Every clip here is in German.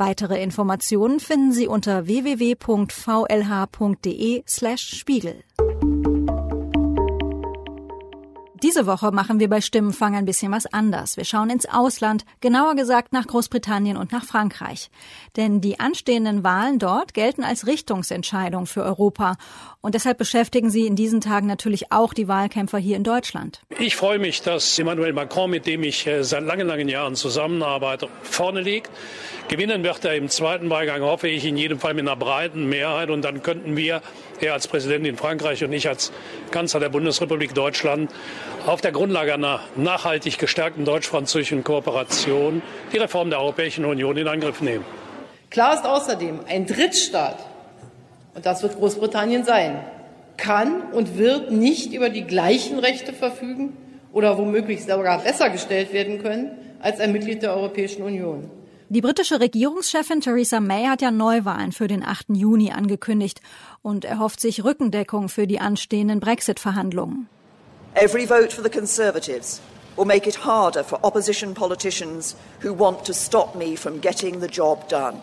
Weitere Informationen finden Sie unter www.vlh.de Diese Woche machen wir bei Stimmenfang ein bisschen was anders. Wir schauen ins Ausland, genauer gesagt nach Großbritannien und nach Frankreich. Denn die anstehenden Wahlen dort gelten als Richtungsentscheidung für Europa. Und deshalb beschäftigen sie in diesen Tagen natürlich auch die Wahlkämpfer hier in Deutschland. Ich freue mich, dass Emmanuel Macron, mit dem ich äh, seit langen, langen Jahren zusammenarbeite, vorne liegt. Gewinnen wird er im zweiten Wahlgang, hoffe ich, in jedem Fall mit einer breiten Mehrheit. Und dann könnten wir, er als Präsident in Frankreich und ich als Kanzler der Bundesrepublik Deutschland, auf der Grundlage einer nachhaltig gestärkten deutsch-französischen Kooperation die Reform der Europäischen Union in Angriff nehmen. Klar ist außerdem, ein Drittstaat, und das wird Großbritannien sein, kann und wird nicht über die gleichen Rechte verfügen oder womöglich sogar besser gestellt werden können als ein Mitglied der Europäischen Union. Die britische Regierungschefin Theresa May hat ja Neuwahlen für den 8. Juni angekündigt und erhofft sich Rückendeckung für die anstehenden Brexit-Verhandlungen. Every vote for the Conservatives will make it harder for opposition politicians who want to stop me from getting the job done.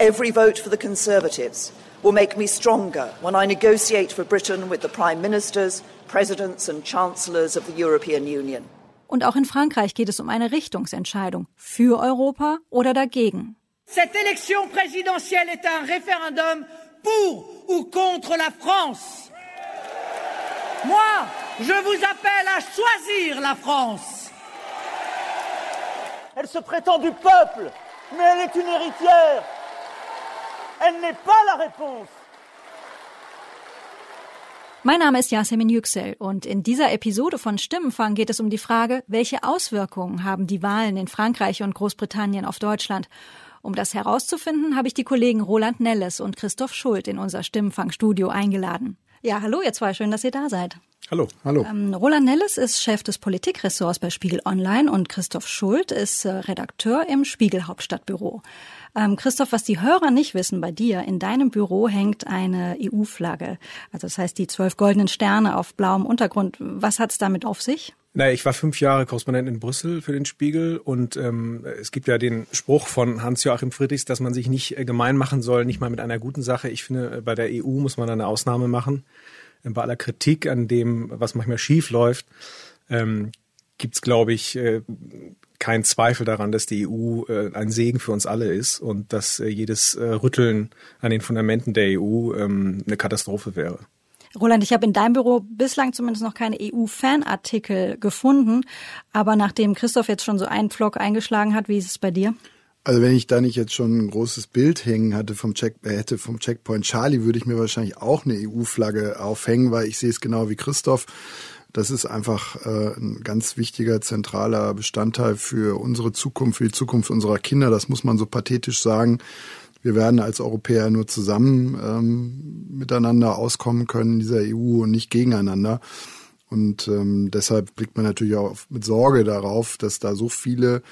Every vote for the Conservatives will make me stronger when I negotiate for Britain with the Prime Ministers, Presidents and Chancellors of the European Union. Und auch in Frankreich geht es um eine Richtungsentscheidung für Europa oder dagegen. Cette élection présidentielle est un référendum pour ou contre la France. Moi, je vous appelle à choisir la France. Elle se prétend du peuple, mais elle est une héritière. Elle n'est pas la réponse. Mein Name ist Yasemin Yüksel und in dieser Episode von Stimmenfang geht es um die Frage, welche Auswirkungen haben die Wahlen in Frankreich und Großbritannien auf Deutschland? Um das herauszufinden, habe ich die Kollegen Roland Nelles und Christoph Schuld in unser Stimmenfang-Studio eingeladen. Ja, hallo ihr zwei, schön, dass ihr da seid. Hallo. Hallo. Ähm, Roland Nelles ist Chef des Politikressorts bei Spiegel Online und Christoph Schuld ist äh, Redakteur im Spiegel Hauptstadtbüro. Ähm, Christoph, was die Hörer nicht wissen, bei dir in deinem Büro hängt eine EU-Flagge. Also das heißt die zwölf goldenen Sterne auf blauem Untergrund. Was hat es damit auf sich? Naja, ich war fünf Jahre Korrespondent in Brüssel für den Spiegel und ähm, es gibt ja den Spruch von Hans-Joachim Friedrichs, dass man sich nicht äh, gemein machen soll, nicht mal mit einer guten Sache. Ich finde, äh, bei der EU muss man eine Ausnahme machen. Äh, bei aller Kritik an dem, was manchmal schief läuft, ähm, gibt es, glaube ich, äh, keinen Zweifel daran, dass die EU äh, ein Segen für uns alle ist und dass äh, jedes äh, Rütteln an den Fundamenten der EU ähm, eine Katastrophe wäre. Roland, ich habe in deinem Büro bislang zumindest noch keine EU-Fanartikel gefunden. Aber nachdem Christoph jetzt schon so einen Vlog eingeschlagen hat, wie ist es bei dir? Also wenn ich da nicht jetzt schon ein großes Bild hängen hatte vom Check, äh, hätte vom Checkpoint Charlie, würde ich mir wahrscheinlich auch eine EU-Flagge aufhängen, weil ich sehe es genau wie Christoph. Das ist einfach äh, ein ganz wichtiger, zentraler Bestandteil für unsere Zukunft, für die Zukunft unserer Kinder. Das muss man so pathetisch sagen wir werden als Europäer nur zusammen ähm, miteinander auskommen können in dieser EU und nicht gegeneinander. Und ähm, deshalb blickt man natürlich auch mit Sorge darauf, dass da so viele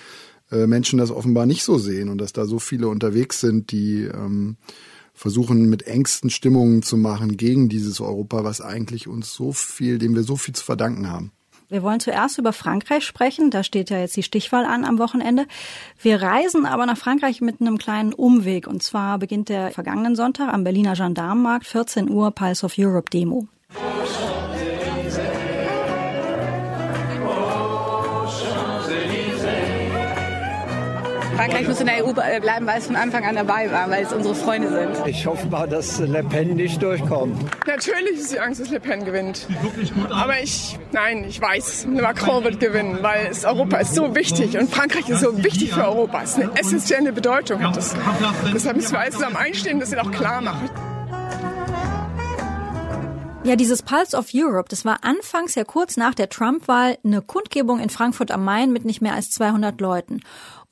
äh, Menschen das offenbar nicht so sehen und dass da so viele unterwegs sind, die ähm, versuchen mit engsten Stimmungen zu machen gegen dieses Europa, was eigentlich uns so viel, dem wir so viel zu verdanken haben. Wir wollen zuerst über Frankreich sprechen. Da steht ja jetzt die Stichwahl an am Wochenende. Wir reisen aber nach Frankreich mit einem kleinen Umweg. Und zwar beginnt der vergangenen Sonntag am Berliner Gendarmenmarkt 14 Uhr Pulse of Europe Demo. Frankreich muss in der EU bleiben, weil es von Anfang an dabei war, weil es unsere Freunde sind. Ich hoffe mal, dass Le Pen nicht durchkommt. Natürlich ist die Angst, dass Le Pen gewinnt. Aber ich, nein, ich weiß, Macron wird gewinnen, weil es, Europa ist so wichtig und Frankreich ist so wichtig für Europa. Es ist eine essentielle Bedeutung. Das. Deshalb müssen wir alle zusammen einstehen, dass sie auch klar machen. Ja, dieses Pulse of Europe, das war anfangs ja kurz nach der Trump-Wahl eine Kundgebung in Frankfurt am Main mit nicht mehr als 200 Leuten.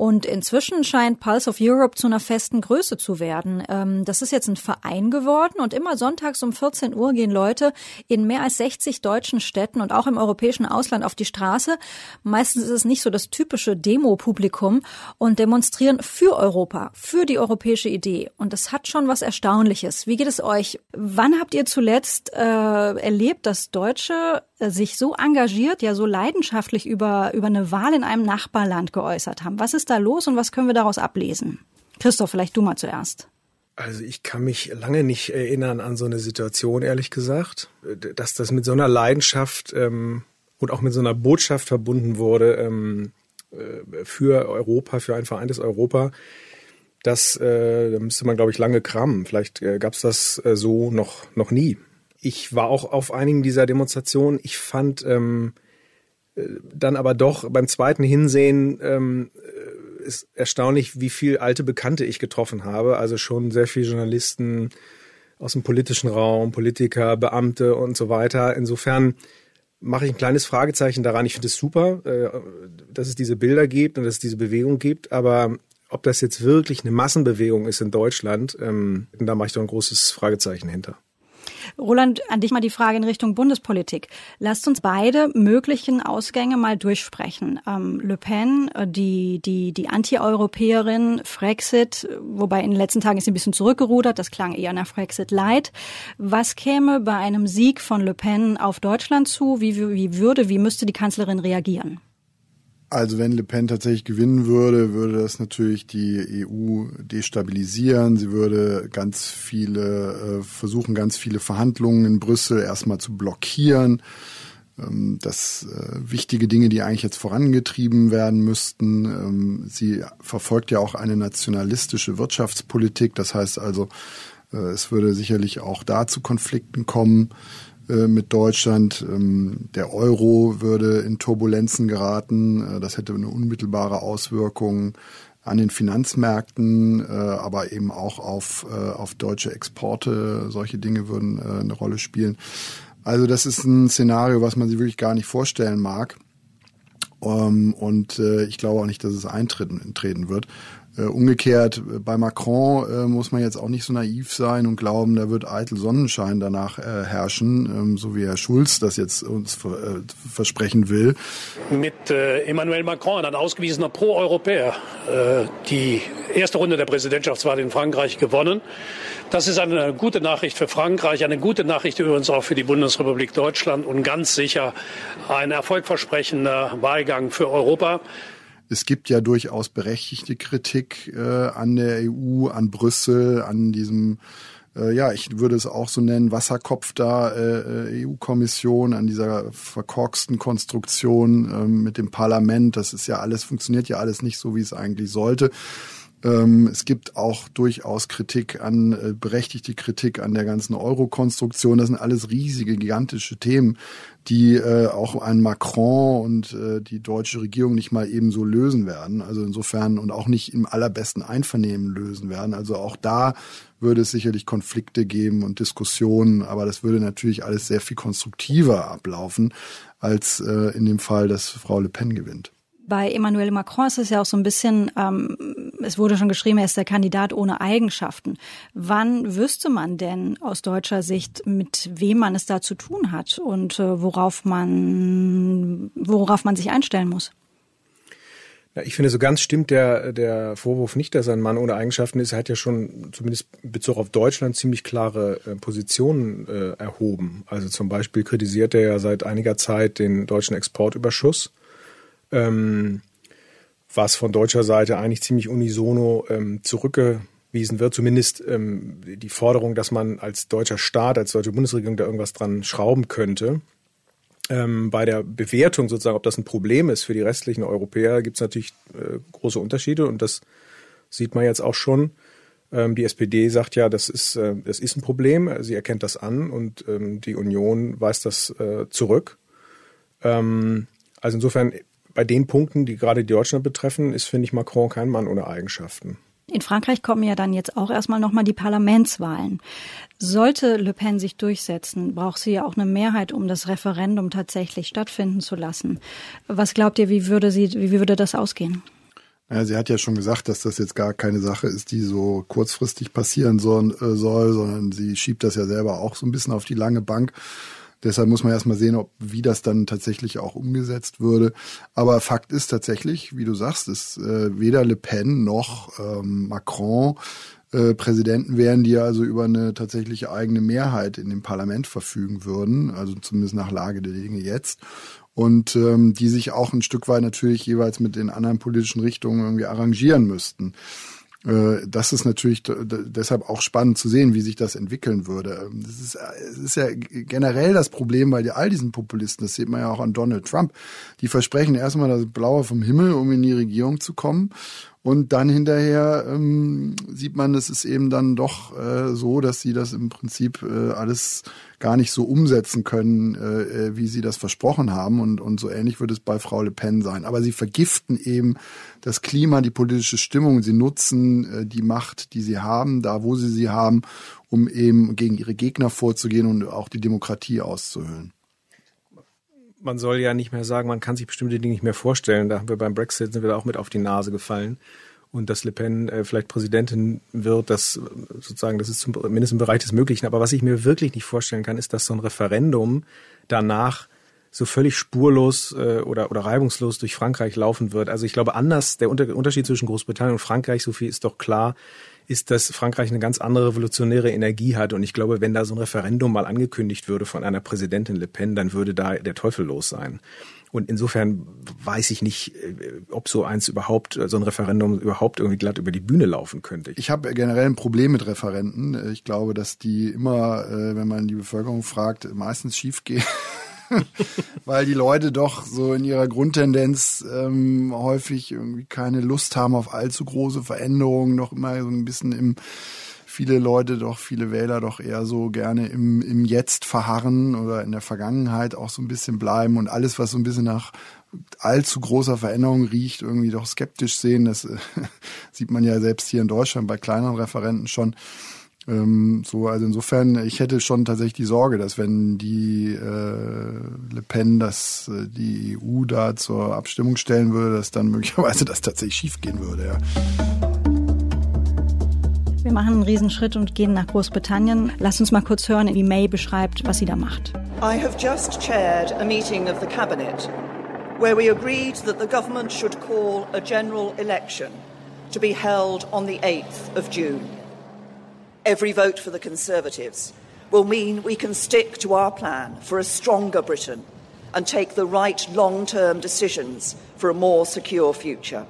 Und inzwischen scheint Pulse of Europe zu einer festen Größe zu werden. Ähm, das ist jetzt ein Verein geworden und immer sonntags um 14 Uhr gehen Leute in mehr als 60 deutschen Städten und auch im europäischen Ausland auf die Straße. Meistens ist es nicht so das typische Demo-Publikum und demonstrieren für Europa, für die europäische Idee. Und das hat schon was Erstaunliches. Wie geht es euch? Wann habt ihr zuletzt äh, erlebt, dass Deutsche äh, sich so engagiert, ja so leidenschaftlich über, über eine Wahl in einem Nachbarland geäußert haben? Was ist da los und was können wir daraus ablesen? Christoph, vielleicht du mal zuerst. Also ich kann mich lange nicht erinnern an so eine Situation, ehrlich gesagt, dass das mit so einer Leidenschaft ähm, und auch mit so einer Botschaft verbunden wurde ähm, äh, für Europa, für ein vereintes Europa. Das äh, da müsste man, glaube ich, lange kramen. Vielleicht äh, gab es das äh, so noch, noch nie. Ich war auch auf einigen dieser Demonstrationen. Ich fand ähm, äh, dann aber doch beim zweiten Hinsehen ähm, ist erstaunlich, wie viel alte Bekannte ich getroffen habe. Also schon sehr viele Journalisten aus dem politischen Raum, Politiker, Beamte und so weiter. Insofern mache ich ein kleines Fragezeichen daran. Ich finde es super, äh, dass es diese Bilder gibt und dass es diese Bewegung gibt. Aber ob das jetzt wirklich eine Massenbewegung ist in Deutschland, ähm, da mache ich doch ein großes Fragezeichen hinter. Roland, an dich mal die Frage in Richtung Bundespolitik. Lasst uns beide möglichen Ausgänge mal durchsprechen. Ähm, Le Pen, äh, die, die, die Anti-Europäerin, Frexit, wobei in den letzten Tagen ist sie ein bisschen zurückgerudert, das klang eher nach Frexit Light. Was käme bei einem Sieg von Le Pen auf Deutschland zu? Wie, wie würde, wie müsste die Kanzlerin reagieren? Also wenn Le Pen tatsächlich gewinnen würde, würde das natürlich die EU destabilisieren. Sie würde ganz viele, äh, versuchen ganz viele Verhandlungen in Brüssel erstmal zu blockieren. Ähm, das äh, wichtige Dinge, die eigentlich jetzt vorangetrieben werden müssten. Ähm, sie verfolgt ja auch eine nationalistische Wirtschaftspolitik. Das heißt also, äh, es würde sicherlich auch da zu Konflikten kommen. Äh, mit Deutschland. Ähm, der Euro würde in Turbulenzen geraten. Äh, das hätte eine unmittelbare Auswirkung an den Finanzmärkten, äh, aber eben auch auf, auf deutsche Exporte. Solche Dinge würden eine Rolle spielen. Also das ist ein Szenario, was man sich wirklich gar nicht vorstellen mag. Ähm, und ich glaube auch nicht, dass es eintreten wird. Äh, umgekehrt, äh, bei Macron äh, muss man jetzt auch nicht so naiv sein und glauben, da wird eitel Sonnenschein danach herrschen, ähm, so wie Herr Schulz das jetzt uns versprechen will. Mit Emmanuel Macron, ein ausgewiesener Pro-Europäer, die erste Runde der Präsidentschaftswahl in Frankreich gewonnen. Das ist eine gute Nachricht für Frankreich, eine gute Nachricht übrigens auch für die Bundesrepublik Deutschland und ganz sicher ein erfolgversprechender Wahlgang für Europa. Es gibt ja durchaus berechtigte Kritik äh, an der EU, an Brüssel, an diesem äh, ja, ich würde es auch so nennen, Wasserkopf da, äh, EU-Kommission, an dieser verkorksten Konstruktion äh, mit dem Parlament. Das ist ja alles, funktioniert ja alles nicht so, wie es eigentlich sollte. Ähm, es gibt auch durchaus Kritik an, äh, berechtigte Kritik an der ganzen Euro-Konstruktion. Das sind alles riesige, gigantische Themen, die äh, auch ein Macron und äh, die deutsche Regierung nicht mal ebenso lösen werden. Also insofern und auch nicht im allerbesten Einvernehmen lösen werden. Also auch da würde es sicherlich Konflikte geben und Diskussionen, aber das würde natürlich alles sehr viel konstruktiver ablaufen, als in dem Fall, dass Frau Le Pen gewinnt bei Emmanuel Macron ist es ja auch so ein bisschen, ähm, es wurde schon geschrieben, er ist der Kandidat ohne Eigenschaften. Wann wüsste man denn aus deutscher Sicht, mit wem man es da zu tun hat und äh, worauf man, worauf man sich einstellen muss? Ja, ich finde, so ganz stimmt der, der Vorwurf nicht, dass er ein Mann ohne Eigenschaften ist. Er hat ja schon zumindest in Bezug auf Deutschland ziemlich klare äh, Positionen äh, erhoben. Also zum Beispiel kritisiert er ja seit einiger Zeit den deutschen Exportüberschuss ähm, was von deutscher Seite eigentlich ziemlich unisono ähm, zurückgewiesen wird. Zumindest ähm, die Forderung, dass man als deutscher Staat, als deutsche Bundesregierung da irgendwas dran schrauben könnte. Ähm, bei der Bewertung sozusagen, ob das ein Problem ist für die restlichen Europäer, gibt es natürlich äh, große Unterschiede und das sieht man jetzt auch schon. Ähm, die SPD sagt ja, das ist, äh, das ist ein Problem, sie erkennt das an und ähm, die Union weist das äh, zurück. Ähm, also insofern bei den Punkten, die gerade Deutschland betreffen, ist, finde ich, Macron kein Mann ohne Eigenschaften. In Frankreich kommen ja dann jetzt auch erstmal nochmal die Parlamentswahlen. Sollte Le Pen sich durchsetzen, braucht sie ja auch eine Mehrheit, um das Referendum tatsächlich stattfinden zu lassen. Was glaubt ihr, wie würde sie, wie würde das ausgehen? Ja, sie hat ja schon gesagt, dass das jetzt gar keine Sache ist, die so kurzfristig passieren soll, äh, soll, sondern sie schiebt das ja selber auch so ein bisschen auf die lange Bank. Deshalb muss man erstmal sehen, ob, wie das dann tatsächlich auch umgesetzt würde. Aber Fakt ist tatsächlich, wie du sagst, ist äh, weder Le Pen noch ähm, Macron äh, Präsidenten wären, die also über eine tatsächliche eigene Mehrheit in dem Parlament verfügen würden, also zumindest nach Lage der Dinge jetzt und ähm, die sich auch ein Stück weit natürlich jeweils mit den anderen politischen Richtungen irgendwie arrangieren müssten. Äh, das ist natürlich deshalb auch spannend zu sehen, wie sich das entwickeln würde. Ähm, das ist, es ist ja generell das Problem bei all diesen Populisten, das sieht man ja auch an Donald Trump. Die versprechen erstmal das Blaue vom Himmel, um in die Regierung zu kommen. Und dann hinterher ähm, sieht man, es ist eben dann doch äh, so, dass sie das im Prinzip äh, alles gar nicht so umsetzen können, äh, äh, wie sie das versprochen haben. Und, und so ähnlich wird es bei Frau Le Pen sein. Aber sie vergiften eben das Klima, die politische Stimmung. Sie nutzen äh, die Macht, die sie haben, da wo sie sie haben, um eben gegen ihre Gegner vorzugehen und auch die Demokratie auszuhöhlen man soll ja nicht mehr sagen, man kann sich bestimmte Dinge nicht mehr vorstellen. Da haben wir beim Brexit sind wir da auch mit auf die Nase gefallen. Und dass Le Pen äh, vielleicht Präsidentin wird, das äh, sozusagen, das ist zumindest im Bereich des Möglichen. Aber was ich mir wirklich nicht vorstellen kann, ist, dass so ein Referendum danach so völlig spurlos äh, oder, oder reibungslos durch Frankreich laufen wird. Also ich glaube, anders, der Unterschied zwischen Großbritannien und Frankreich, so viel ist doch klar, ist, dass Frankreich eine ganz andere revolutionäre Energie hat. Und ich glaube, wenn da so ein Referendum mal angekündigt würde von einer Präsidentin Le Pen, dann würde da der Teufel los sein. Und insofern weiß ich nicht, äh, ob so eins überhaupt, so ein Referendum überhaupt irgendwie glatt über die Bühne laufen könnte. Ich habe generell ein Problem mit Referenden. Ich glaube, dass die immer, äh, wenn man die Bevölkerung fragt, meistens schiefgehen. weil die Leute doch so in ihrer Grundtendenz ähm, häufig irgendwie keine Lust haben auf allzu große Veränderungen, noch immer so ein bisschen im viele Leute doch, viele Wähler doch eher so gerne im, im Jetzt verharren oder in der Vergangenheit auch so ein bisschen bleiben und alles, was so ein bisschen nach allzu großer Veränderung riecht, irgendwie doch skeptisch sehen. Das äh, sieht man ja selbst hier in Deutschland bei kleineren Referenten schon. Ähm, so, also insofern, ich hätte schon tatsächlich die Sorge, dass wenn die äh, Le Pen das äh, die EU da zur Abstimmung stellen würde, dass dann möglicherweise das tatsächlich schiefgehen würde, ja. Wir machen einen Riesenschritt und gehen nach Großbritannien. Lass uns mal kurz hören, wie May beschreibt, was sie da macht. I have just chaired a meeting of the cabinet where we agreed that the government should call a general election to be held on the 8th of June. Every vote for the Conservatives will mean we can stick to our plan for a stronger Britain and take the right long term decisions for a more secure future.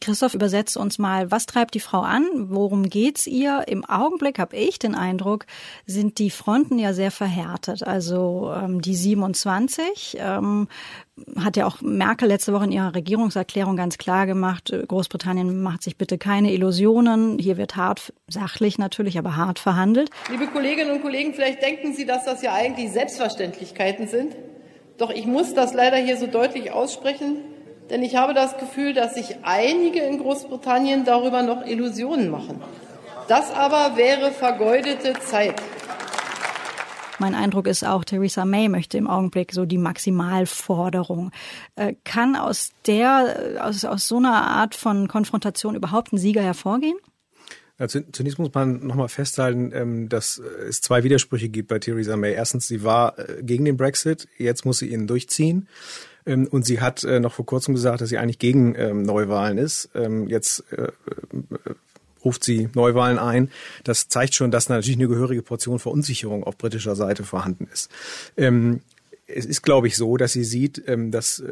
Christoph, übersetzt uns mal, was treibt die Frau an? Worum geht's ihr? Im Augenblick habe ich den Eindruck, sind die Fronten ja sehr verhärtet. Also ähm, die 27 ähm, hat ja auch Merkel letzte Woche in ihrer Regierungserklärung ganz klar gemacht, äh, Großbritannien macht sich bitte keine Illusionen. Hier wird hart, sachlich natürlich, aber hart verhandelt. Liebe Kolleginnen und Kollegen, vielleicht denken Sie, dass das ja eigentlich Selbstverständlichkeiten sind. Doch ich muss das leider hier so deutlich aussprechen. Denn ich habe das Gefühl, dass sich einige in Großbritannien darüber noch Illusionen machen. Das aber wäre vergeudete Zeit. Mein Eindruck ist auch, Theresa May möchte im Augenblick so die Maximalforderung. Äh, kann aus der, aus, aus so einer Art von Konfrontation überhaupt ein Sieger hervorgehen? Ja, zunächst muss man nochmal festhalten, ähm, dass es zwei Widersprüche gibt bei Theresa May. Erstens, sie war äh, gegen den Brexit, jetzt muss sie ihn durchziehen. Ähm, und sie hat äh, noch vor kurzem gesagt, dass sie eigentlich gegen ähm, Neuwahlen ist. Ähm, jetzt äh, äh, ruft sie Neuwahlen ein. Das zeigt schon, dass natürlich eine gehörige Portion Verunsicherung auf britischer Seite vorhanden ist. Es ist, glaube ich, so, dass sie sieht, dass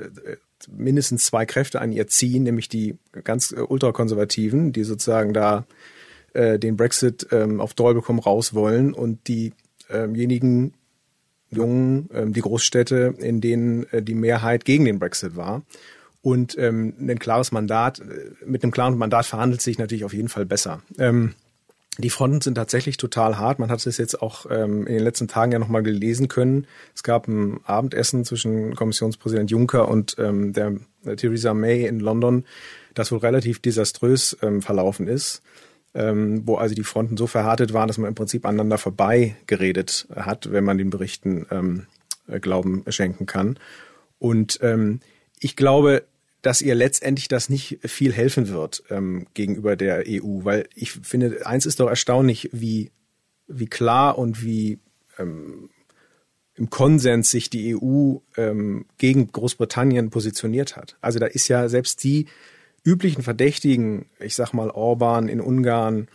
mindestens zwei Kräfte an ihr ziehen, nämlich die ganz ultrakonservativen, die sozusagen da den Brexit auf Teufel komm raus wollen und diejenigen, Jungen, ähm, die Großstädte, in denen äh, die Mehrheit gegen den Brexit war. Und ähm, ein klares Mandat, äh, mit einem klaren Mandat verhandelt sich natürlich auf jeden Fall besser. Ähm, die Fronten sind tatsächlich total hart. Man hat es jetzt auch in den letzten Tagen ja nochmal gelesen können. Es gab ein Abendessen zwischen Kommissionspräsident Juncker und der, der Theresa May in London, das wohl relativ desaströs verlaufen ist ähm, wo also die Fronten so verhärtet waren, dass man im Prinzip aneinander vorbei geredet hat, wenn man den Berichten ähm, Glauben schenken kann. Und ähm, ich glaube, dass ihr letztendlich das nicht viel helfen wird ähm, gegenüber der EU, weil ich finde, eins ist doch erstaunlich, wie wie klar und wie ähm, im Konsens sich die EU ähm, gegen Großbritannien positioniert hat. Also da ist ja selbst die üblichen Verdächtigen, ich sag mal Orban in Ungarn,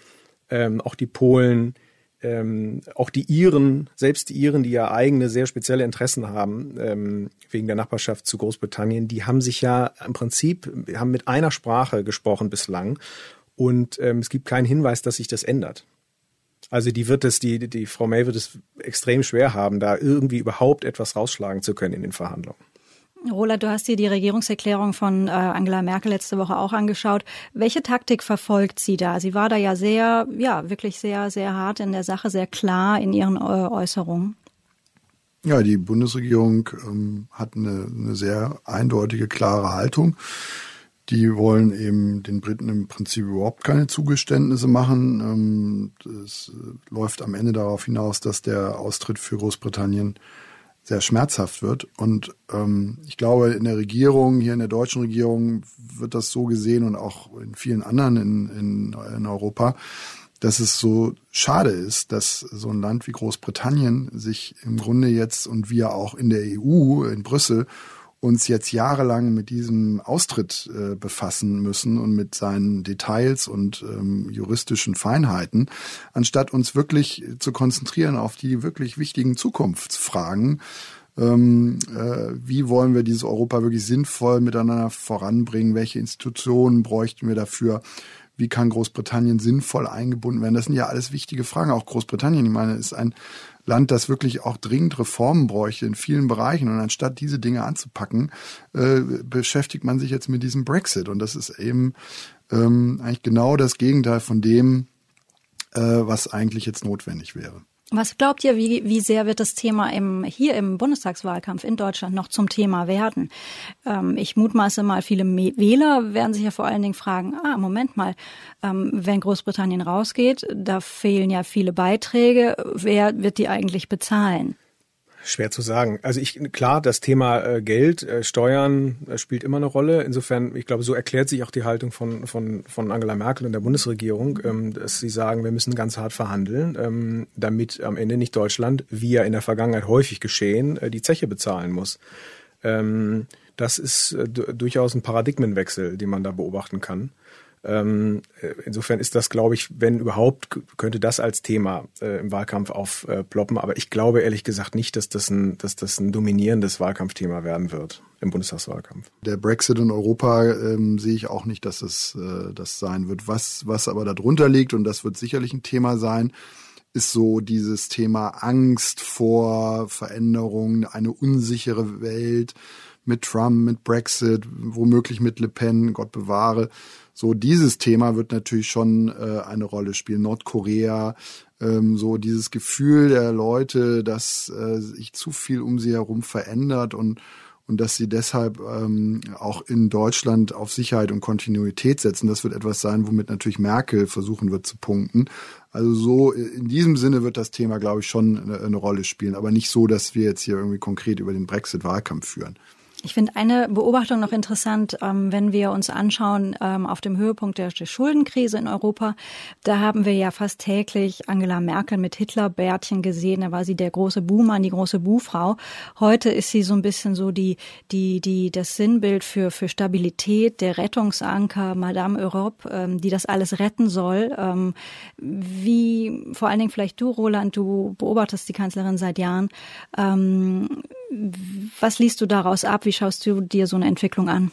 ähm, auch die Polen, ähm, auch die Iren, selbst die Iren, die ja eigene sehr spezielle Interessen haben ähm, wegen der Nachbarschaft zu Großbritannien, die haben sich ja im Prinzip haben mit einer Sprache gesprochen bislang und ähm, es gibt keinen Hinweis, dass sich das ändert. Also die wird es, die, die Frau May wird es extrem schwer haben, da irgendwie überhaupt etwas rausschlagen zu können in den Verhandlungen. Roland, du hast dir die Regierungserklärung von äh, Angela Merkel letzte Woche auch angeschaut. Welche Taktik verfolgt sie da? Sie war da ja sehr, ja, wirklich sehr, sehr hart in der Sache, sehr klar in ihren äh, Äußerungen. Ja, die Bundesregierung ähm, hat eine, eine sehr eindeutige, klare Haltung. Die wollen eben den Briten im Prinzip überhaupt keine Zugeständnisse machen. Es ähm, läuft am Ende darauf hinaus, dass der Austritt für Großbritannien sehr schmerzhaft wird. Und ähm, ich glaube, in der Regierung, hier in der deutschen Regierung, wird das so gesehen und auch in vielen anderen in, in, in Europa, dass es so schade ist, dass so ein Land wie Großbritannien sich im Grunde jetzt und wir auch in der EU, in Brüssel, uns jetzt jahrelang mit diesem Austritt äh, befassen müssen und mit seinen Details und ähm, juristischen Feinheiten, anstatt uns wirklich zu konzentrieren auf die wirklich wichtigen Zukunftsfragen. Ähm, äh, wie wollen wir dieses Europa wirklich sinnvoll miteinander voranbringen? Welche Institutionen bräuchten wir dafür? Wie kann Großbritannien sinnvoll eingebunden werden? Das sind ja alles wichtige Fragen. Auch Großbritannien, ich meine, ist ein Land, das wirklich auch dringend Reformen bräuchte in vielen Bereichen. Und anstatt diese Dinge anzupacken, äh, beschäftigt man sich jetzt mit diesem Brexit. Und das ist eben ähm, eigentlich genau das Gegenteil von dem, äh, was eigentlich jetzt notwendig wäre. Was glaubt ihr, wie, wie sehr wird das Thema im, hier im Bundestagswahlkampf in Deutschland noch zum Thema werden? Ähm, ich mutmaße mal, viele Wähler werden sich ja vor allen Dingen fragen, ah, Moment mal, ähm, wenn Großbritannien rausgeht, da fehlen ja viele Beiträge, wer wird die eigentlich bezahlen? Schwer zu sagen. Also ich klar, das Thema äh, Geld, äh, Steuern äh, spielt immer eine Rolle. Insofern, ich glaube, so erklärt sich auch die Haltung von von von Angela Merkel und der Bundesregierung, ähm, dass sie sagen, wir müssen ganz hart verhandeln, ähm, damit am Ende nicht Deutschland, wie ja in der Vergangenheit häufig geschehen, die Zeche bezahlen muss. Ähm, das ist durchaus ein Paradigmenwechsel, den man da beobachten kann. Ähm, äh, insofern ist das, glaube ich, wenn überhaupt, könnte das als Thema äh, im Wahlkampf aufploppen. Aber ich glaube ehrlich gesagt nicht, dass das ein, dass das ein dominierendes Wahlkampfthema werden wird im Bundestagswahlkampf. Der Brexit in Europa ähm, sehe ich auch nicht, dass es äh, das sein wird. Was, was aber darunter liegt, und das wird sicherlich ein Thema sein, ist so dieses Thema Angst vor Veränderungen, eine unsichere Welt mit Trump, mit Brexit, womöglich mit Le Pen, Gott bewahre. So dieses Thema wird natürlich schon äh, eine Rolle spielen. Nordkorea, ähm, so dieses Gefühl der Leute, dass äh, sich zu viel um sie herum verändert und und dass sie deshalb ähm, auch in Deutschland auf Sicherheit und Kontinuität setzen. Das wird etwas sein, womit natürlich Merkel versuchen wird zu punkten. Also so in diesem Sinne wird das Thema, glaube ich, schon eine, eine Rolle spielen, aber nicht so, dass wir jetzt hier irgendwie konkret über den Brexit-Wahlkampf führen. Ich finde eine Beobachtung noch interessant, ähm, wenn wir uns anschauen ähm, auf dem Höhepunkt der, der, Schuldenkrise in Europa. Da haben wir ja fast täglich Angela Merkel mit Hitlerbärtchen gesehen. Da war sie der große Buhmann, die große Buhfrau. Heute ist sie so ein bisschen so die, die, die, das Sinnbild für, für Stabilität, der Rettungsanker, Madame Europe, ähm, die das alles retten soll. Ähm, wie, vor allen Dingen vielleicht du, Roland, du beobachtest die Kanzlerin seit Jahren. Ähm, was liest du daraus ab? Wie schaust du dir so eine Entwicklung an?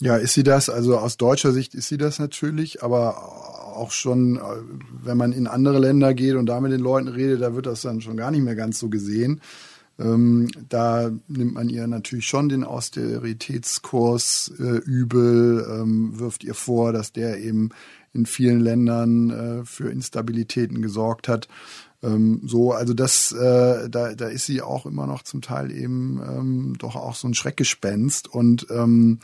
Ja, ist sie das? Also aus deutscher Sicht ist sie das natürlich, aber auch schon, wenn man in andere Länder geht und da mit den Leuten redet, da wird das dann schon gar nicht mehr ganz so gesehen. Ähm, da nimmt man ihr natürlich schon den Austeritätskurs äh, übel, ähm, wirft ihr vor, dass der eben in vielen Ländern äh, für Instabilitäten gesorgt hat. Ähm, so, also das, äh, da, da ist sie auch immer noch zum Teil eben ähm, doch auch so ein Schreckgespenst und ähm,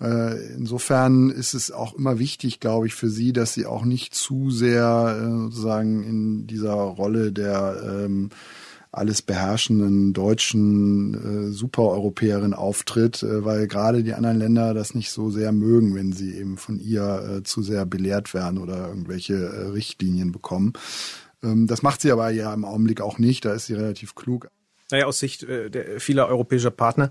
äh, insofern ist es auch immer wichtig, glaube ich, für sie, dass sie auch nicht zu sehr äh, sozusagen in dieser Rolle der ähm, alles beherrschenden deutschen äh, Supereuropäerin auftritt, äh, weil gerade die anderen Länder das nicht so sehr mögen, wenn sie eben von ihr äh, zu sehr belehrt werden oder irgendwelche äh, Richtlinien bekommen. Ähm, das macht sie aber ja im Augenblick auch nicht, da ist sie relativ klug. Naja, aus Sicht äh, vieler europäischer Partner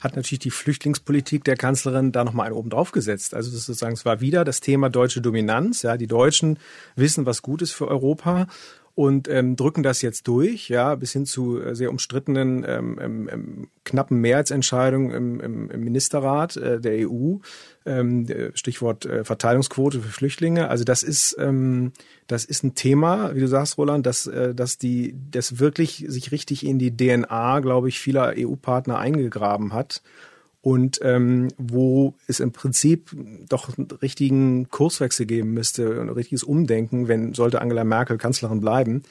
hat natürlich die Flüchtlingspolitik der Kanzlerin da nochmal einen oben drauf gesetzt. Also das sozusagen, es war wieder das Thema deutsche Dominanz. Ja, die Deutschen wissen, was gut ist für Europa und ähm, drücken das jetzt durch, ja, bis hin zu äh, sehr umstrittenen ähm, ähm, ähm, knappen Mehrheitsentscheidungen im, im, im Ministerrat äh, der EU, ähm, Stichwort äh, Verteilungsquote für Flüchtlinge. Also das ist ähm, das ist ein Thema, wie du sagst, Roland, dass äh, dass die das wirklich sich richtig in die DNA, glaube ich, vieler EU-Partner eingegraben hat und ähm, wo es im Prinzip doch einen richtigen Kurswechsel geben müsste, ein richtiges Umdenken, wenn sollte Angela Merkel Kanzlerin bleiben.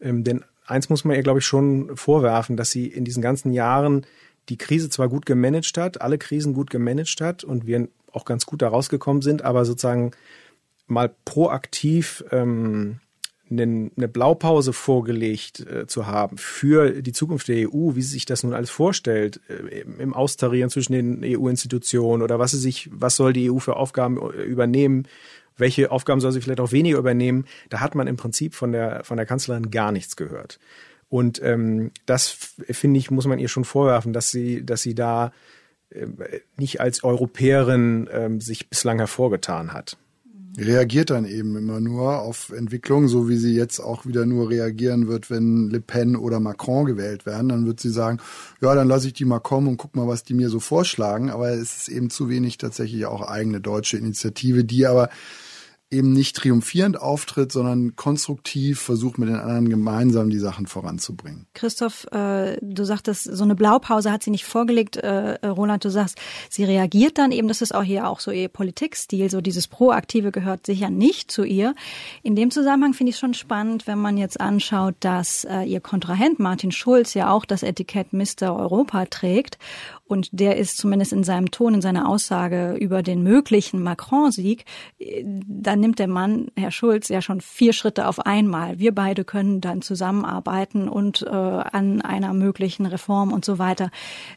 Ähm, denn eins muss man ihr, glaube ich, schon vorwerfen, dass sie in diesen ganzen Jahren die Krise zwar gut gemanagt hat, alle Krisen gut gemanagt hat und wir auch ganz gut da rausgekommen sind, aber sozusagen mal proaktiv ähm, eine Blaupause vorgelegt äh, zu haben für die Zukunft der EU, wie sie sich das nun alles vorstellt, äh, im Austarieren zwischen den EU-Institutionen oder was sie sich, was soll die EU für Aufgaben äh, übernehmen, welche Aufgaben soll sie vielleicht auch weniger übernehmen, da hat man im Prinzip von der, von der Kanzlerin gar nichts gehört. Und ähm, das finde ich, muss man ihr schon vorwerfen, dass sie, dass sie da äh, nicht als Europäerin äh, sich bislang hervorgetan hat reagiert dann eben immer nur auf Entwicklungen, so wie sie jetzt auch wieder nur reagieren wird, wenn Le Pen oder Macron gewählt werden. Dann wird sie sagen, ja, dann lasse ich die mal kommen und guck mal, was die mir so vorschlagen. Aber es ist eben zu wenig tatsächlich auch eigene deutsche Initiative, die aber eben nicht triumphierend auftritt, sondern konstruktiv versucht, mit den anderen gemeinsam die Sachen voranzubringen. Christoph, äh, du sagtest, so eine Blaupause hat sie nicht vorgelegt. Äh, Roland, du sagst, sie reagiert dann eben, das ist auch hier auch so ihr Politikstil, so dieses Proaktive gehört sicher nicht zu ihr. In dem Zusammenhang finde ich schon spannend, wenn man jetzt anschaut, dass äh, ihr Kontrahent Martin Schulz ja auch das Etikett Mr. Europa trägt und der ist zumindest in seinem Ton, in seiner Aussage über den möglichen Macron-Sieg, nimmt der Mann, Herr Schulz, ja schon vier Schritte auf einmal. Wir beide können dann zusammenarbeiten und äh, an einer möglichen Reform und so weiter.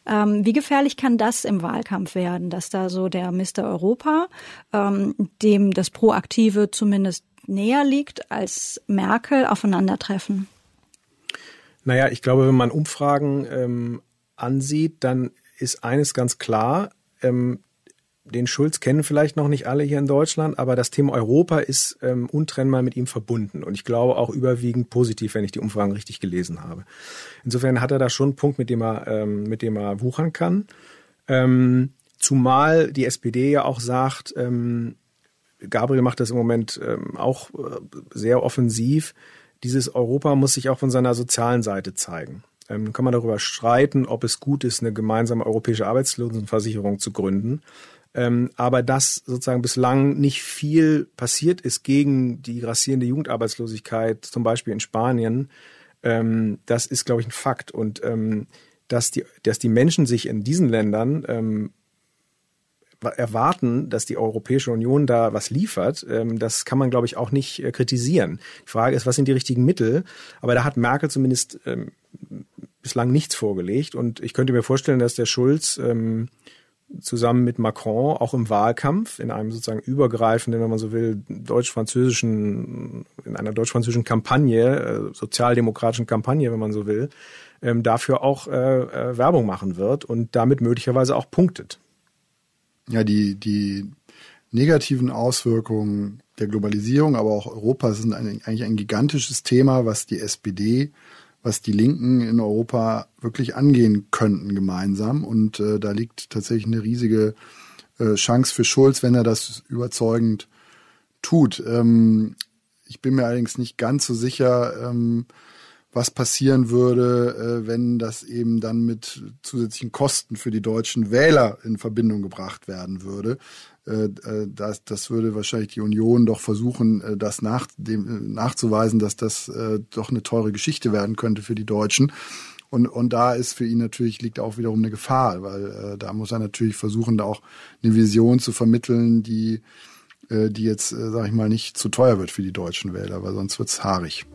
Ähm, wie gefährlich kann das im Wahlkampf werden, dass da so der Mr. Europa, ähm, dem das Proaktive zumindest näher liegt als Merkel, aufeinandertreffen? Naja, ich glaube, wenn man Umfragen ähm, ansieht, dann ist eines ganz klar. Ähm, den Schulz kennen vielleicht noch nicht alle hier in Deutschland, aber das Thema Europa ist ähm, untrennbar mit ihm verbunden und ich glaube auch überwiegend positiv, wenn ich die Umfragen richtig gelesen habe. Insofern hat er da schon einen Punkt, mit dem er, ähm, mit dem er wuchern kann. Ähm, zumal die SPD ja auch sagt, ähm, Gabriel macht das im Moment ähm, auch äh, sehr offensiv, dieses Europa muss sich auch von seiner sozialen Seite zeigen. Ähm, kann man darüber streiten, ob es gut ist, eine gemeinsame europäische Arbeitslosenversicherung zu gründen. Ähm, aber dass sozusagen bislang nicht viel passiert ist gegen die grassierende Jugendarbeitslosigkeit, zum Beispiel in Spanien, ähm, das ist, glaube ich, ein Fakt. Und ähm, dass, die, dass die Menschen sich in diesen Ländern ähm, erwarten, dass die Europäische Union da was liefert, ähm, das kann man, glaube ich, auch nicht äh, kritisieren. Die Frage ist, was sind die richtigen Mittel? Aber da hat Merkel zumindest ähm, bislang nichts vorgelegt. Und ich könnte mir vorstellen, dass der Schulz zusammen mit Macron auch im Wahlkampf in einem sozusagen übergreifenden, wenn man so will, deutsch-französischen, in einer deutsch-französischen Kampagne, äh, sozialdemokratischen Kampagne, wenn man so will, ähm, dafür auch äh, äh, Werbung machen wird und damit möglicherweise auch punktet. Ja, die, die negativen Auswirkungen der Globalisierung, aber auch Europas sind eigentlich ein gigantisches Thema, was die SPD was die Linken in Europa wirklich angehen könnten gemeinsam. Und äh, da liegt tatsächlich eine riesige äh, Chance für Schulz, wenn er das überzeugend tut. Ähm, ich bin mir allerdings nicht ganz so sicher, ähm, was passieren würde, äh, wenn das eben dann mit zusätzlichen Kosten für die deutschen Wähler in Verbindung gebracht werden würde. Äh, äh, das, das würde wahrscheinlich die Union doch versuchen, äh, das nach, dem, nachzuweisen, dass das doch eine teure Geschichte werden könnte für die Deutschen. Und, und da ist für ihn natürlich, liegt auch wiederum eine Gefahr, weil äh, da muss er natürlich versuchen, da auch eine Vision zu vermitteln, die, äh, die jetzt, äh, sag ich mal, nicht zu teuer wird für die deutschen Wähler, weil sonst wird's haarig.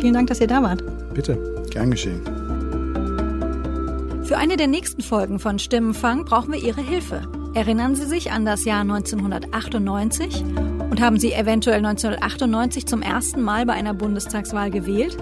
Vielen Dank, dass ihr da wart. Bitte, gern geschehen. Für eine der nächsten Folgen von Stimmenfang brauchen wir Ihre Hilfe. Erinnern Sie sich an das Jahr 1998? Und haben Sie eventuell 1998 zum ersten Mal bei einer Bundestagswahl gewählt?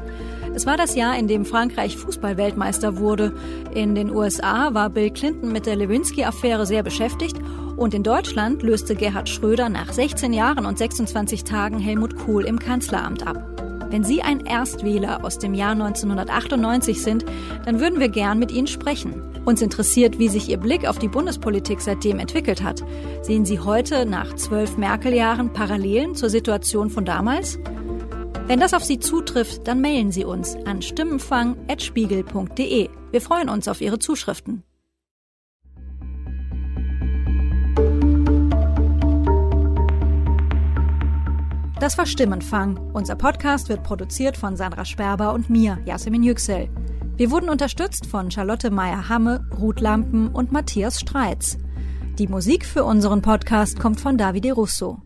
Es war das Jahr, in dem Frankreich Fußballweltmeister wurde. In den USA war Bill Clinton mit der Lewinsky-Affäre sehr beschäftigt. Und in Deutschland löste Gerhard Schröder nach 16 Jahren und 26 Tagen Helmut Kohl im Kanzleramt ab. Wenn Sie ein Erstwähler aus dem Jahr 1998 sind, dann würden wir gern mit Ihnen sprechen. Uns interessiert, wie sich Ihr Blick auf die Bundespolitik seitdem entwickelt hat. Sehen Sie heute nach zwölf Merkel-Jahren Parallelen zur Situation von damals? Wenn das auf Sie zutrifft, dann mailen Sie uns an stimmenfang.spiegel.de. Wir freuen uns auf Ihre Zuschriften. Das war Stimmenfang. Unser Podcast wird produziert von Sandra Sperber und mir, Yasemin Yüksel. Wir wurden unterstützt von Charlotte Meyer-Hamme, Ruth Lampen und Matthias Streitz. Die Musik für unseren Podcast kommt von Davide Russo.